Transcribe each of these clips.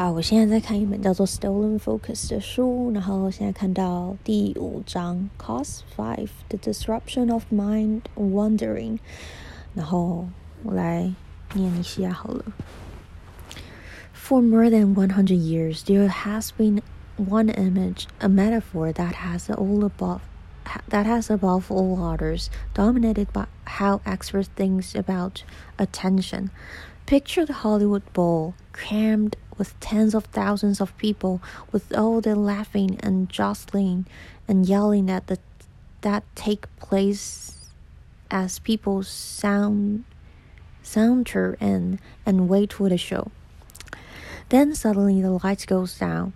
好，我现在在看一本叫做《Stolen Focus》的书，然后现在看到第五章，Cause Five: The Disruption of Mind Wandering。然后我来念一下好了。For more than 100 years, there has been one image, a metaphor that has all above that has above all others dominated by how experts think about attention. Picture the Hollywood Bowl, crammed with tens of thousands of people, with all the laughing and jostling and yelling at the that take place as people sound saunter in and wait for the show. Then suddenly the lights goes down,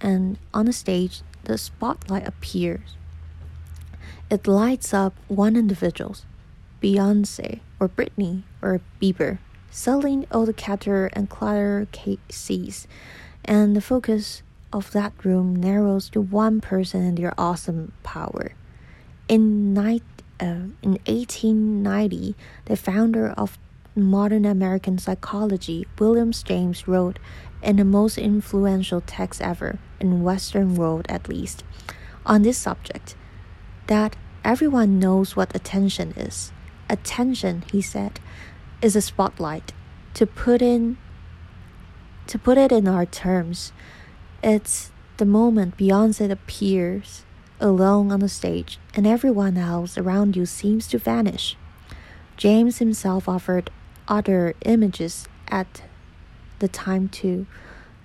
and on the stage the spotlight appears. It lights up one individual, Beyonce or Britney or Bieber selling all the cater and clutter cases, and the focus of that room narrows to one person and their awesome power. In, night, uh, in 1890, the founder of modern American psychology, William James, wrote in the most influential text ever, in Western world at least, on this subject, that everyone knows what attention is. Attention, he said, is a spotlight. To put in to put it in our terms, it's the moment Beyonce appears alone on the stage and everyone else around you seems to vanish. James himself offered other images at the time too,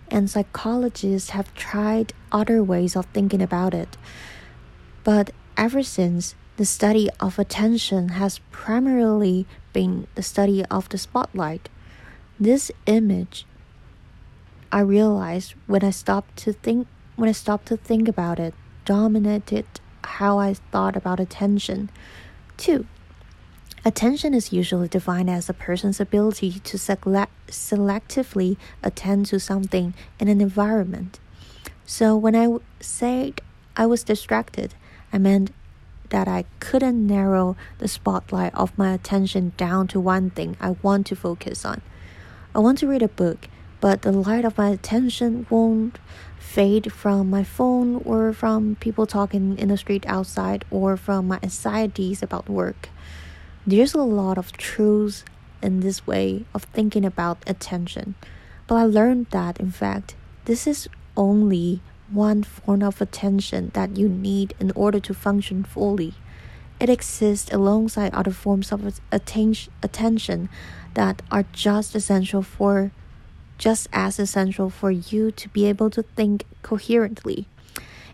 and psychologists have tried other ways of thinking about it. But ever since, the study of attention has primarily been the study of the spotlight. This image I realized when I stopped to think when I stopped to think about it dominated how I thought about attention. 2. Attention is usually defined as a person's ability to select, selectively attend to something in an environment. So when I said I was distracted, I meant that I couldn't narrow the spotlight of my attention down to one thing I want to focus on. I want to read a book, but the light of my attention won't fade from my phone or from people talking in the street outside or from my anxieties about work. There's a lot of truths in this way of thinking about attention, but I learned that in fact, this is only one form of attention that you need in order to function fully. It exists alongside other forms of attention that are just essential for just as essential for you to be able to think coherently.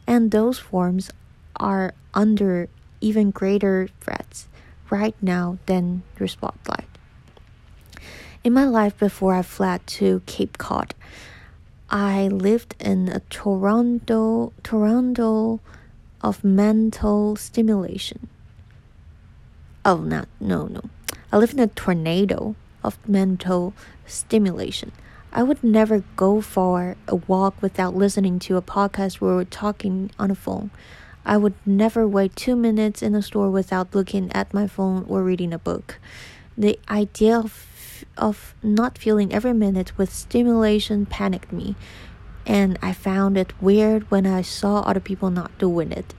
And those forms are under even greater threats right now than your spotlight. In my life before I fled to Cape Cod, I lived in a Toronto Toronto of mental stimulation. Oh, not no no. I lived in a tornado of mental stimulation. I would never go for a walk without listening to a podcast we're talking on a phone. I would never wait two minutes in a store without looking at my phone or reading a book. The idea of of not feeling every minute with stimulation panicked me, and I found it weird when I saw other people not doing it.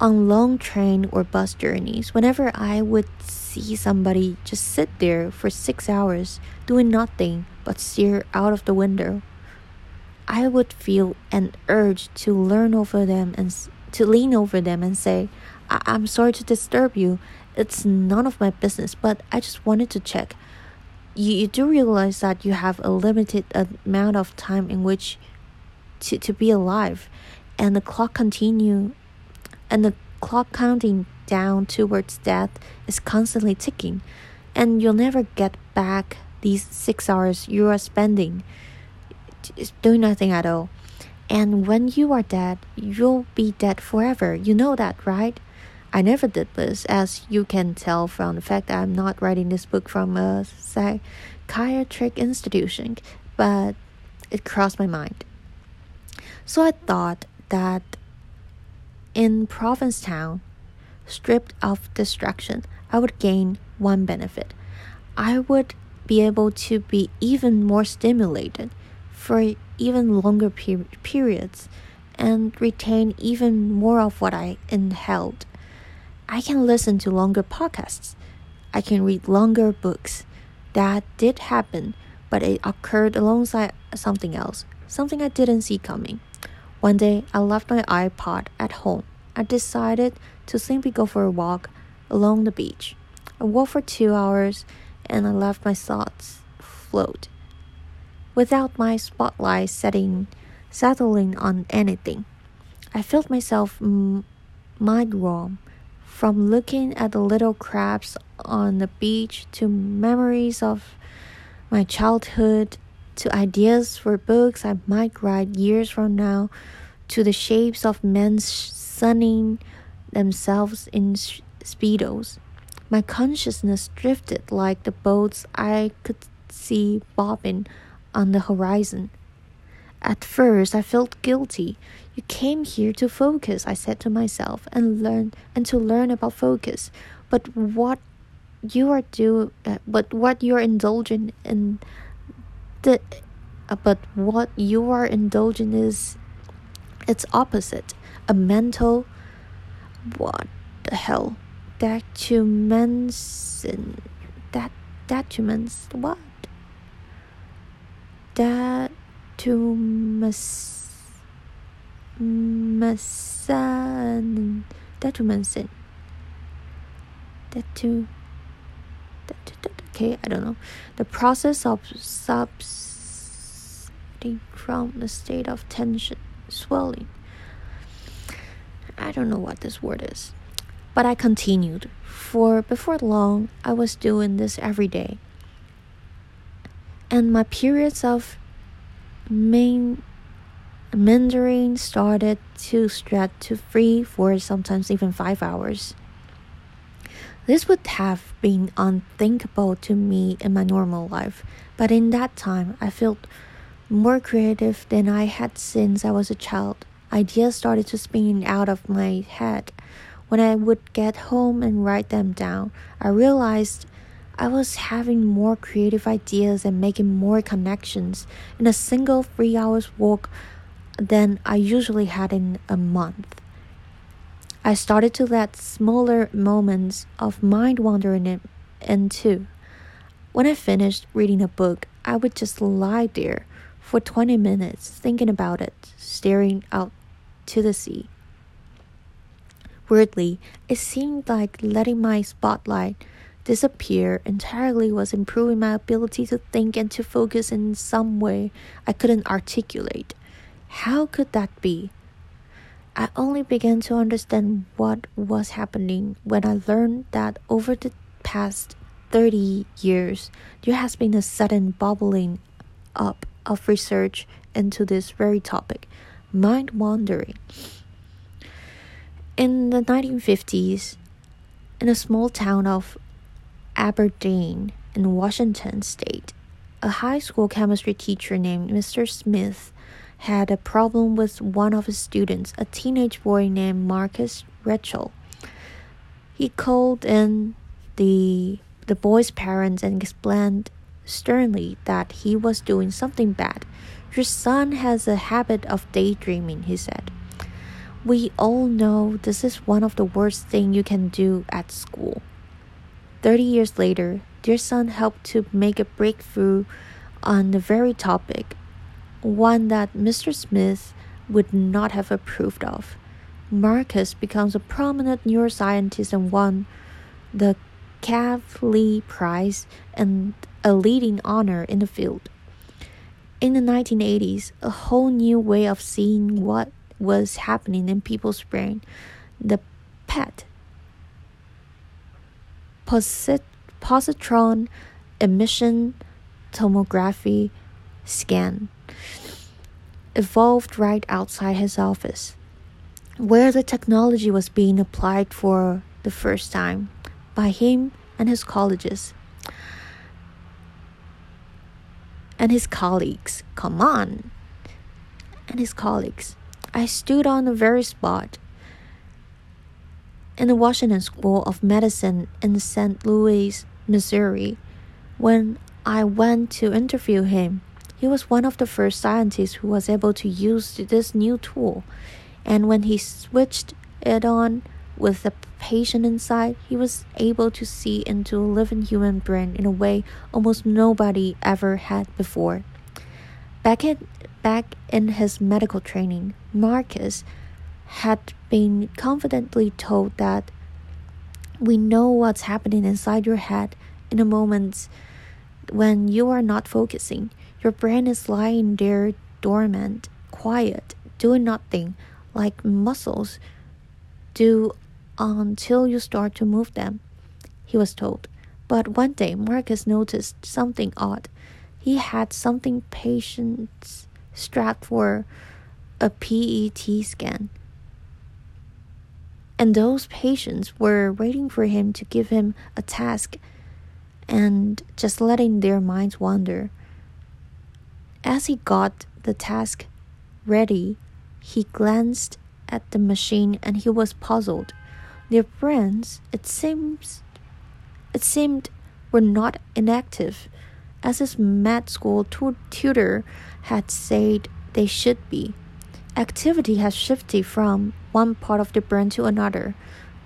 On long train or bus journeys, whenever I would see somebody just sit there for six hours doing nothing but stare out of the window, I would feel an urge to learn over them and to lean over them and say, I- I'm sorry to disturb you. It's none of my business, but I just wanted to check you, you do realize that you have a limited amount of time in which to, to be alive. And the clock continue and the clock counting down towards death is constantly ticking. And you'll never get back these six hours you are spending doing nothing at all. And when you are dead you'll be dead forever. You know that right I never did this, as you can tell from the fact that I'm not writing this book from a psychiatric institution, but it crossed my mind. So I thought that in Provincetown, stripped of distraction, I would gain one benefit. I would be able to be even more stimulated for even longer per- periods and retain even more of what I inhaled. I can listen to longer podcasts. I can read longer books. That did happen, but it occurred alongside something else, something I didn't see coming. One day, I left my iPod at home. I decided to simply go for a walk along the beach. I walked for two hours and I left my thoughts float without my spotlight setting settling on anything. I felt myself mind roam from looking at the little crabs on the beach to memories of my childhood to ideas for books I might write years from now to the shapes of men sunning themselves in speedos. My consciousness drifted like the boats I could see bobbing on the horizon. At first, I felt guilty. You came here to focus, I said to myself, and learn and to learn about focus. But what you are do, uh, but what you're indulging in, the, uh, but what you are indulging is, its opposite, a mental. What the hell? Documents that documents what? That to mas masan that that. okay I don't know. The process of subsiding from the state of tension swelling. I don't know what this word is but I continued. For before long I was doing this every day. And my periods of main Mandarin started to stretch to three, four, sometimes even five hours. This would have been unthinkable to me in my normal life, but in that time I felt more creative than I had since I was a child. Ideas started to spin out of my head. When I would get home and write them down, I realized I was having more creative ideas and making more connections in a single three hours walk than I usually had in a month. I started to let smaller moments of mind wandering in, too. When I finished reading a book, I would just lie there for 20 minutes thinking about it, staring out to the sea. Weirdly, it seemed like letting my spotlight disappear entirely was improving my ability to think and to focus in some way I couldn't articulate. How could that be? I only began to understand what was happening when I learned that over the past 30 years, there has been a sudden bubbling up of research into this very topic mind wandering. In the 1950s, in a small town of Aberdeen in Washington state, a high school chemistry teacher named Mr. Smith had a problem with one of his students, a teenage boy named Marcus Raichle. He called in the the boy's parents and explained sternly that he was doing something bad. Your son has a habit of daydreaming, he said. We all know this is one of the worst things you can do at school. Thirty years later, dear son helped to make a breakthrough on the very topic, one that Mr. Smith would not have approved of. Marcus becomes a prominent neuroscientist and won the Kavli Prize and a leading honor in the field. In the 1980s, a whole new way of seeing what was happening in people's brain, the PET posit- positron emission tomography scan evolved right outside his office, where the technology was being applied for the first time by him and his colleges and his colleagues. Come on! And his colleagues. I stood on the very spot in the Washington School of Medicine in St. Louis, Missouri. When I went to interview him, He was one of the first scientists who was able to use this new tool. And when he switched it on with the patient inside, he was able to see into a living human brain in a way almost nobody ever had before. Back in, back in his medical training, Marcus had been confidently told that we know what's happening inside your head in a moment when you are not focusing. Your brain is lying there dormant, quiet, doing nothing, like muscles do until you start to move them, he was told. But one day, Marcus noticed something odd. He had something patients strapped for a PET scan. And those patients were waiting for him to give him a task and just letting their minds wander. As he got the task ready, he glanced at the machine and he was puzzled. Their brains, it seems, it seemed, were not inactive, as his med school tutor had said they should be. Activity had shifted from one part of the brain to another,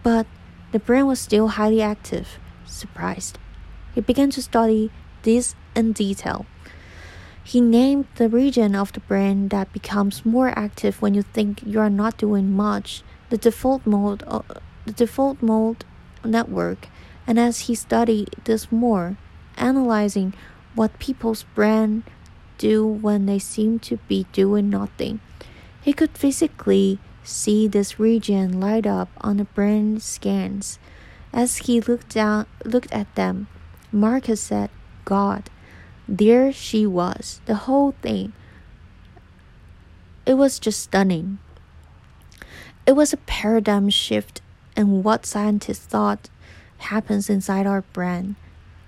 but the brain was still highly active. Surprised, he began to study this in detail. He named the region of the brain that becomes more active when you think you are not doing much the default mode, uh, the default mode network. And as he studied this more, analyzing what people's brain do when they seem to be doing nothing, he could physically see this region light up on the brain scans. As he looked down, looked at them, Marcus said, "God." There she was, the whole thing. It was just stunning. It was a paradigm shift in what scientists thought happens inside our brain,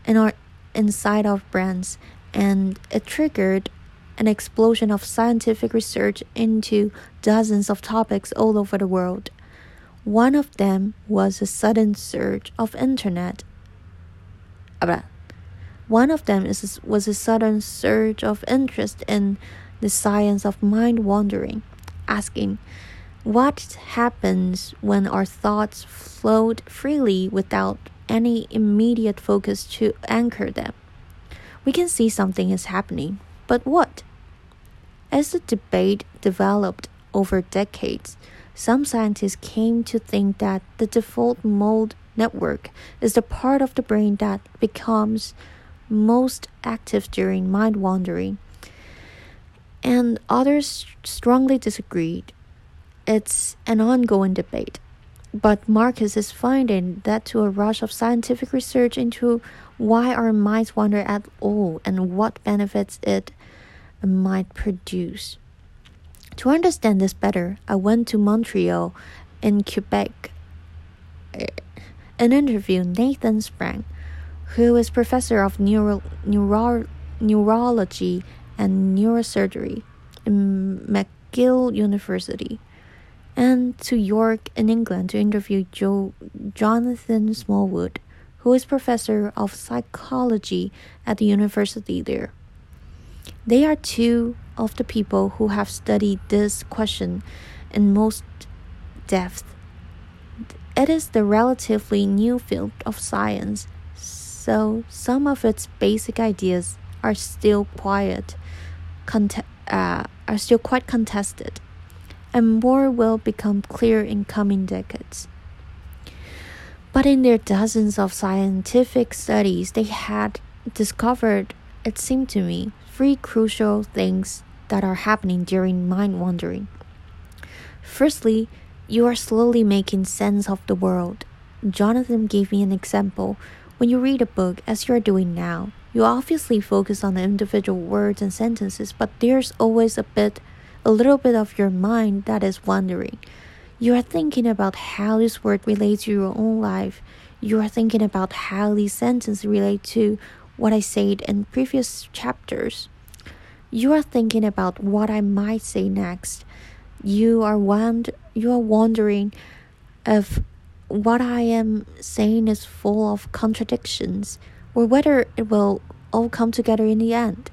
in our inside our brains, and it triggered an explosion of scientific research into dozens of topics all over the world. One of them was a sudden surge of internet. One of them is, was a sudden surge of interest in the science of mind wandering, asking, What happens when our thoughts float freely without any immediate focus to anchor them? We can see something is happening, but what? As the debate developed over decades, some scientists came to think that the default mode network is the part of the brain that becomes most active during mind wandering, and others strongly disagreed. It's an ongoing debate. But Marcus is finding that to a rush of scientific research into why our minds wander at all and what benefits it might produce. To understand this better, I went to Montreal in Quebec eh, and interviewed Nathan Spreng, who is professor of neuro, neuro, neurology and neurosurgery in McGill University, and to York in England to interview Joe, Jonathan Smallwood, who is professor of psychology at the university there. They are two of the people who have studied this question in most depth. It is the relatively new field of science so some of its basic ideas are still quiet, uh, are still quite contested, and more will become clear in coming decades. But in their dozens of scientific studies, they had discovered, it seemed to me, three crucial things that are happening during mind wandering. Firstly, you are slowly making sense of the world. Jonathan gave me an example when you read a book, as you're doing now, you obviously focus on the individual words and sentences, but there's always a bit, a little bit of your mind that is wandering. You are thinking about how this word relates to your own life. You are thinking about how these sentences relate to what I said in previous chapters. You are thinking about what I might say next. You are wand- you are wondering if what I am saying is full of contradictions, or whether it will all come together in the end.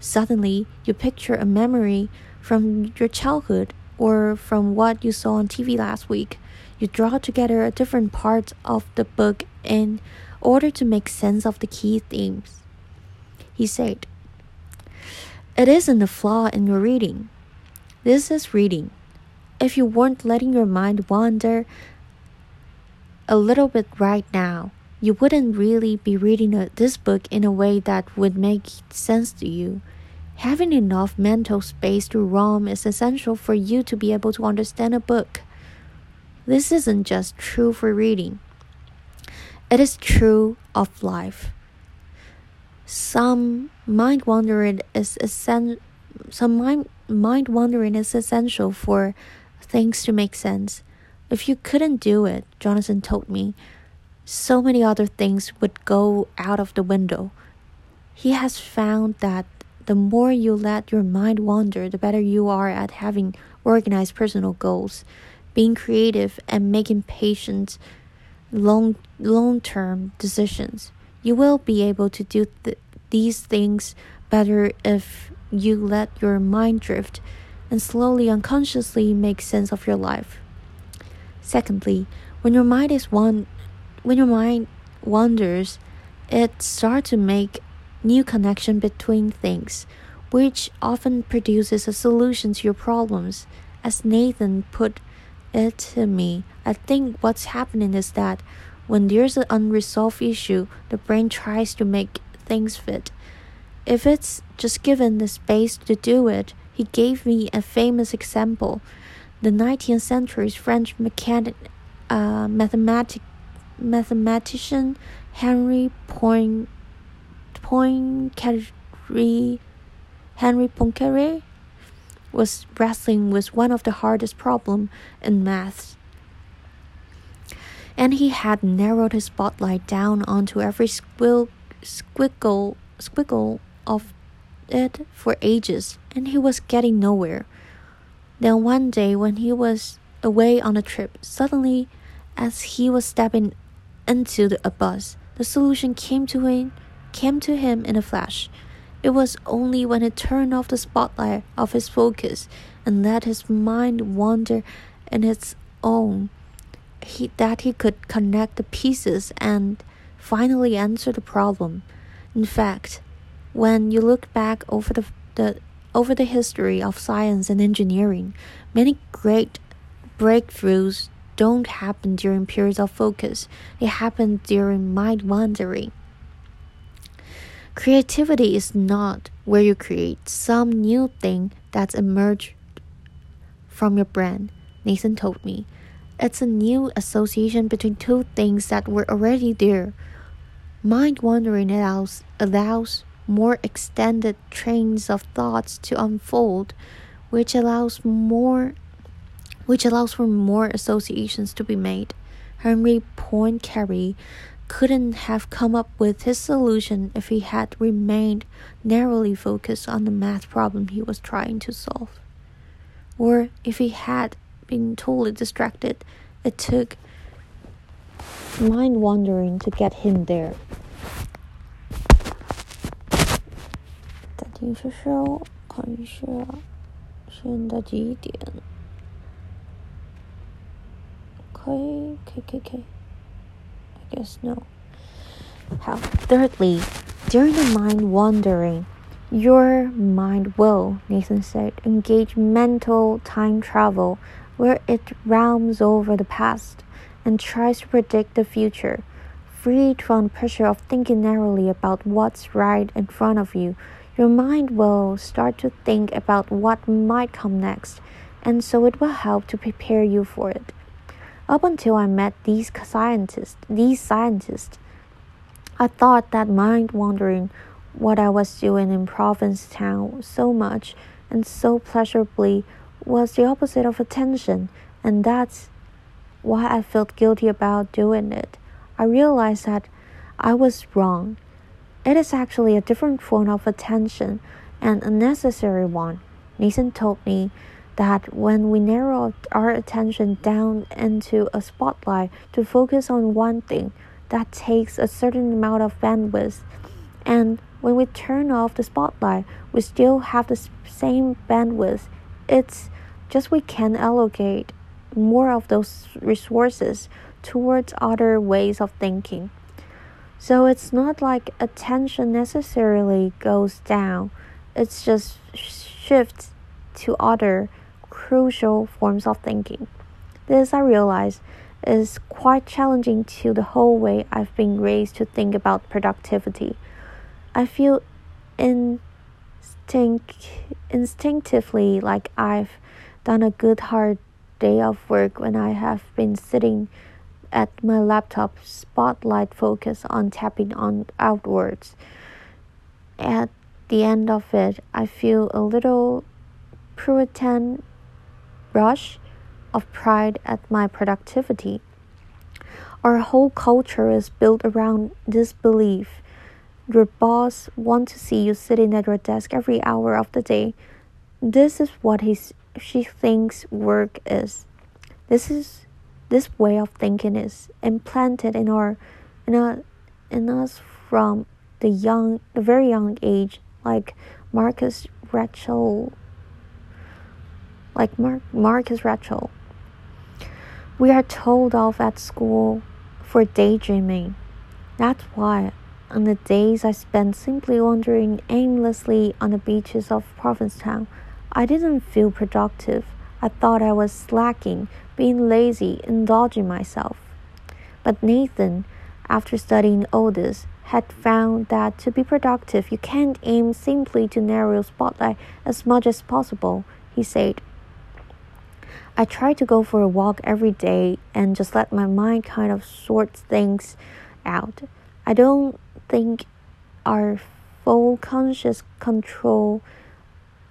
Suddenly, you picture a memory from your childhood or from what you saw on TV last week. You draw together a different part of the book in order to make sense of the key themes. He said, It isn't a flaw in your reading. This is reading. If you weren't letting your mind wander a little bit right now, you wouldn't really be reading a, this book in a way that would make sense to you. Having enough mental space to roam is essential for you to be able to understand a book. This isn't just true for reading, it is true of life. Some mind wandering is essen- some mind, mind wandering is essential for things to make sense. If you couldn't do it, Jonathan told me, so many other things would go out of the window. He has found that the more you let your mind wander, the better you are at having organized personal goals, being creative, and making patient, long long term decisions. You will be able to do th- these things better if you let your mind drift and slowly unconsciously make sense of your life. Secondly, when your mind is one when your mind wanders, it starts to make new connection between things, which often produces a solution to your problems. As Nathan put it to me, I think what's happening is that when there's an unresolved issue, the brain tries to make things fit. If it's just given the space to do it, he gave me a famous example. The 19th century's French mechanic, uh, mathematic, mathematician Henry Point Poincaré, Henry Poincaré was wrestling with one of the hardest problems in maths. And he had narrowed his spotlight down onto every squiggle, squiggle, squiggle of it for ages, and he was getting nowhere. Then one day, when he was away on a trip, suddenly, as he was stepping into the, a bus, the solution came to him came to him in a flash. It was only when he turned off the spotlight of his focus and let his mind wander in its own he, that he could connect the pieces and finally answer the problem. In fact, when you look back over the, the over the history of science and engineering, many great breakthroughs don't happen during periods of focus. They happen during mind wandering. Creativity is not where you create some new thing that's emerged from your brain, Nathan told me. It's a new association between two things that were already there. Mind wandering allows, allows more extended trains of thoughts to unfold, which allows more which allows for more associations to be made. Henry Poincaré couldn't have come up with his solution if he had remained narrowly focused on the math problem he was trying to solve. Or if he had been totally distracted, it took mind wandering to get him there. 暂停说说，看一下现在几点？可以，可以，可以，可以。guess no. How? Thirdly, during the mind wandering, your mind will, Nathan said, engage mental time travel where it roams over the past and tries to predict the future. Freed from the pressure of thinking narrowly about what's right in front of you, your mind will start to think about what might come next, and so it will help to prepare you for it. Up until I met these scientists, these scientists, I thought that mind wandering what I was doing in Provincetown so much and so pleasurably was the opposite of attention, and that's why I felt guilty about doing it. I realized that I was wrong. It is actually a different form of attention and a necessary one. Nathan told me that when we narrow our attention down into a spotlight to focus on one thing, that takes a certain amount of bandwidth. And when we turn off the spotlight, we still have the same bandwidth. It's just we can allocate more of those resources towards other ways of thinking. So it's not like attention necessarily goes down, it's just shifts to other crucial forms of thinking. This I realize is quite challenging to the whole way I've been raised to think about productivity. I feel instinct, instinctively like I've done a good hard day of work when I have been sitting at my laptop, spotlight focus on tapping on outwards. At the end of it, I feel a little Puritan rush of pride at my productivity. Our whole culture is built around this belief. Your boss wants to see you sitting at your desk every hour of the day. This is what he's, she thinks work is. This is this way of thinking is implanted in our in, our, in us from the young the very young age like Marcus Raichle like Mar- Marcus Raichle. we are told off at school for daydreaming. That's why, on the days I spent simply wandering aimlessly on the beaches of Provincetown, I didn't feel productive. I thought I was slacking, being lazy, indulging myself. But Nathan, after studying all this, had found that to be productive, you can't aim simply to narrow spotlight as much as possible, he said. I try to go for a walk every day and just let my mind kind of sort things out. I don't think our full conscious control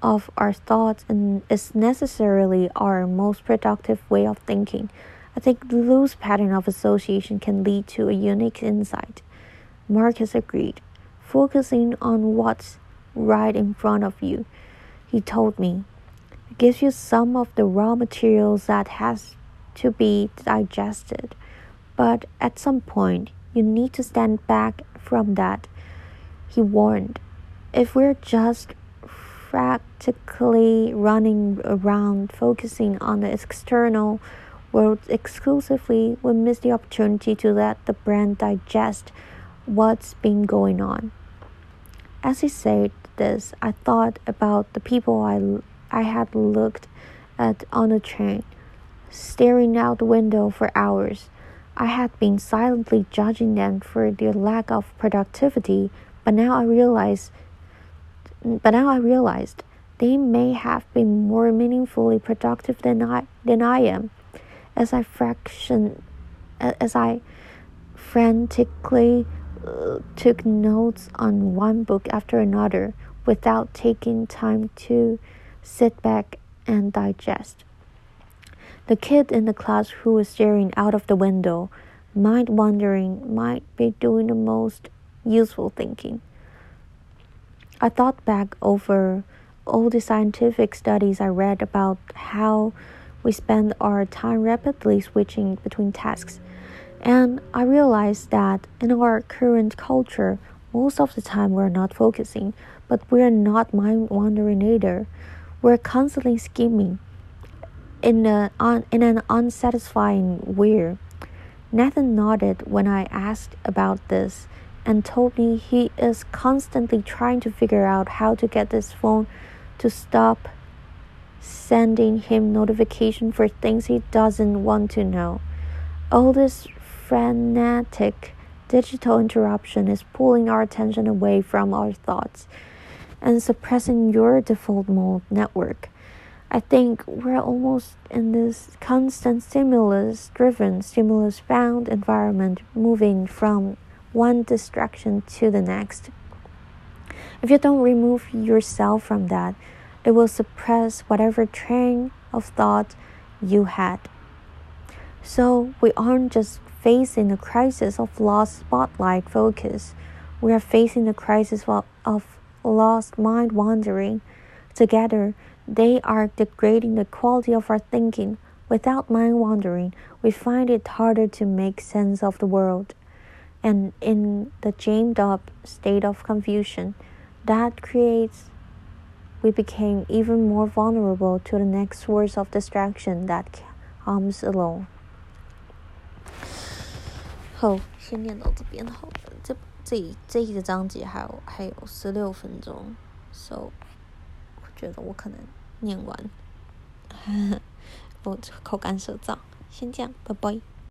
of our thoughts and is necessarily our most productive way of thinking. I think the loose pattern of association can lead to a unique insight. Marcus agreed, focusing on what's right in front of you. He told me, gives you some of the raw materials that has to be digested. But at some point, you need to stand back from that. He warned. If we're just practically running around focusing on the external world exclusively, we miss the opportunity to let the brain digest what's been going on. As he said this, I thought about the people I I had looked at on the train, staring out the window for hours. I had been silently judging them for their lack of productivity, but now I realized but now I realized they may have been more meaningfully productive than I than I am. As I fraction as I frantically uh, took notes on one book after another without taking time to sit back and digest. The kid in the class who was staring out of the window, mind wandering, might be doing the most useful thinking. I thought back over all the scientific studies I read about how we spend our time rapidly switching between tasks. And I realized that in our current culture, most of the time we're not focusing, but we're not mind wandering either. We're constantly scheming in, a, in an unsatisfying way. Nathan nodded when I asked about this and told me he is constantly trying to figure out how to get this phone to stop sending him notification for things he doesn't want to know. All this frenetic digital interruption is pulling our attention away from our thoughts and suppressing your default mode network. I think we're almost in this constant stimulus driven, stimulus bound environment, moving from one distraction to the next. If you don't remove yourself from that, it will suppress whatever train of thought you had. So we aren't just facing a crisis of lost spotlight focus, we are facing the crisis of lost mind wandering. Together, they are degrading the quality of our thinking. Without mind wandering, we find it harder to make sense of the world. and in the jammed up state of confusion, that creates we became even more vulnerable to the next source of distraction that comes along. 好，先念到这边好了。这这这一个章节还有还有十六分钟，so 我 觉得我可能念完，呵呵我口干舌燥，先这样，拜拜。